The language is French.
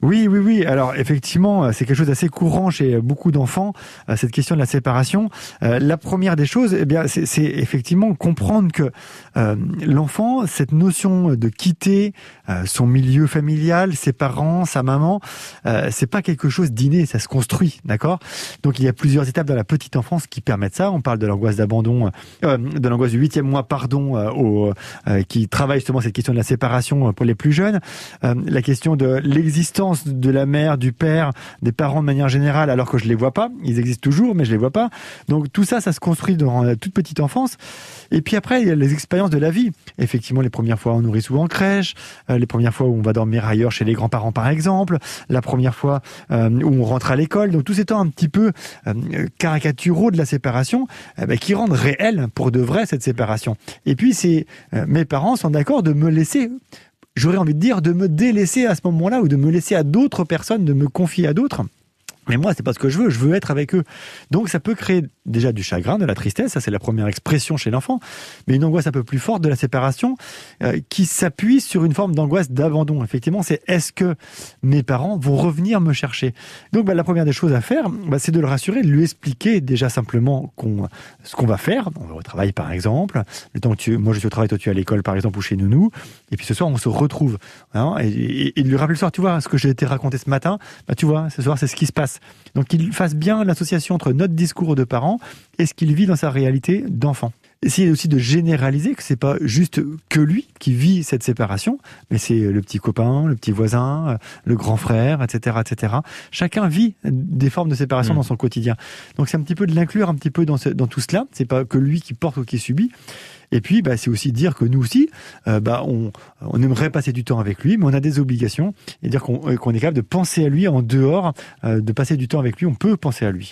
Oui, oui, oui. Alors effectivement, c'est quelque chose d'assez courant chez beaucoup d'enfants, euh, cette question de la séparation. Euh, la première des choses, eh bien, c'est effectivement comprendre que euh, l'enfant, cette notion de quitter son milieu familial, ses parents, sa maman, c'est pas quelque chose d'inné, ça se construit, d'accord? Donc il y a plusieurs étapes dans la petite enfance qui permettent ça. On parle de l'angoisse d'abandon, de l'angoisse du huitième mois, pardon, au, qui travaille justement cette question de la séparation pour les plus jeunes. la question de l'existence de la mère, du père, des parents de manière générale, alors que je les vois pas. Ils existent toujours, mais je les vois pas. Donc tout ça, ça se construit dans la toute petite enfance. Et puis après, il y a les expériences de la vie. Effectivement, les premières fois, on nourrit souvent en crèche. Euh, les premières fois où on va dormir ailleurs chez les grands-parents, par exemple. La première fois euh, où on rentre à l'école. Donc tous ces temps un petit peu euh, caricaturaux de la séparation, ben, qui rendent réel pour de vrai cette séparation. Et puis, c'est mes parents sont d'accord de me laisser j'aurais envie de dire, de me délaisser à ce moment-là ou de me laisser à d'autres personnes, de me confier à d'autres. Mais moi, c'est pas ce que je veux. Je veux être avec eux. Donc, ça peut créer déjà du chagrin, de la tristesse. Ça, c'est la première expression chez l'enfant. Mais une angoisse un peu plus forte de la séparation euh, qui s'appuie sur une forme d'angoisse d'abandon. Effectivement, c'est est-ce que mes parents vont revenir me chercher? Donc, bah, la première des choses à faire, bah, c'est de le rassurer, de lui expliquer déjà simplement ce qu'on va faire. On va au travail, par exemple. Le temps que tu, moi, je suis au travail, toi, tu es à l'école, par exemple, ou chez nous. Et puis, ce soir, on se retrouve. Hein, et, et, lui rappeler le soir, tu vois, ce que j'ai été raconté ce matin, bah, tu vois, ce soir, c'est ce qui se passe. Donc qu'il fasse bien l'association entre notre discours de parents et ce qu'il vit dans sa réalité d'enfant. Essayer aussi de généraliser que c'est pas juste que lui qui vit cette séparation, mais c'est le petit copain, le petit voisin, le grand frère, etc., etc. Chacun vit des formes de séparation mmh. dans son quotidien. Donc c'est un petit peu de l'inclure un petit peu dans, dans tout cela. C'est pas que lui qui porte ou qui subit. Et puis, bah, c'est aussi dire que nous aussi, euh, bah, on, on, aimerait passer du temps avec lui, mais on a des obligations. Et dire qu'on est capable de penser à lui en dehors, euh, de passer du temps avec lui, on peut penser à lui.